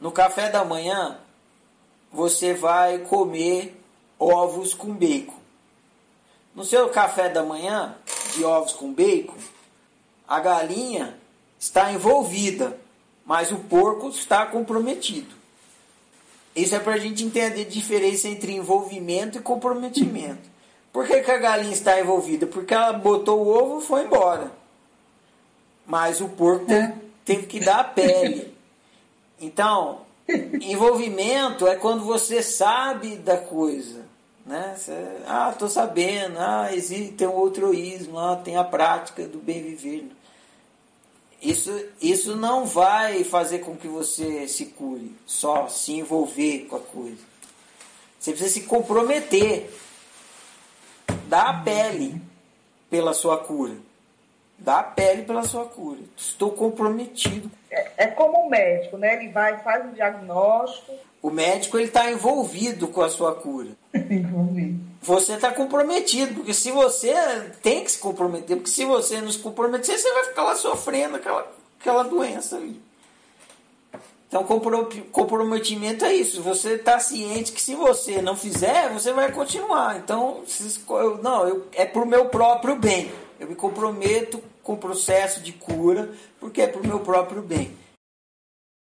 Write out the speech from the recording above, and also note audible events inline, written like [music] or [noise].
no café da manhã, você vai comer ovos com bacon. No seu café da manhã, de ovos com bacon, a galinha está envolvida, mas o porco está comprometido. Isso é para a gente entender a diferença entre envolvimento e comprometimento. Por que, que a galinha está envolvida? Porque ela botou o ovo e foi embora. Mas o porco é. teve que dar a pele. Então, envolvimento é quando você sabe da coisa. Né? Ah, estou sabendo, ah, existe, tem o altruísmo, ah, tem a prática do bem viver. Isso, isso não vai fazer com que você se cure, só se envolver com a coisa. Você precisa se comprometer, dar a pele pela sua cura. Dá a pele pela sua cura. Estou comprometido. É, é como o médico, né? Ele vai, faz um diagnóstico. O médico ele está envolvido com a sua cura. [laughs] envolvido. Você está comprometido, porque se você tem que se comprometer, porque se você não se comprometer, você vai ficar lá sofrendo aquela, aquela doença ali. Então, comprometimento é isso. Você está ciente que se você não fizer, você vai continuar. Então, não, eu, é para o meu próprio bem. Me comprometo com o processo de cura, porque é para o meu próprio bem.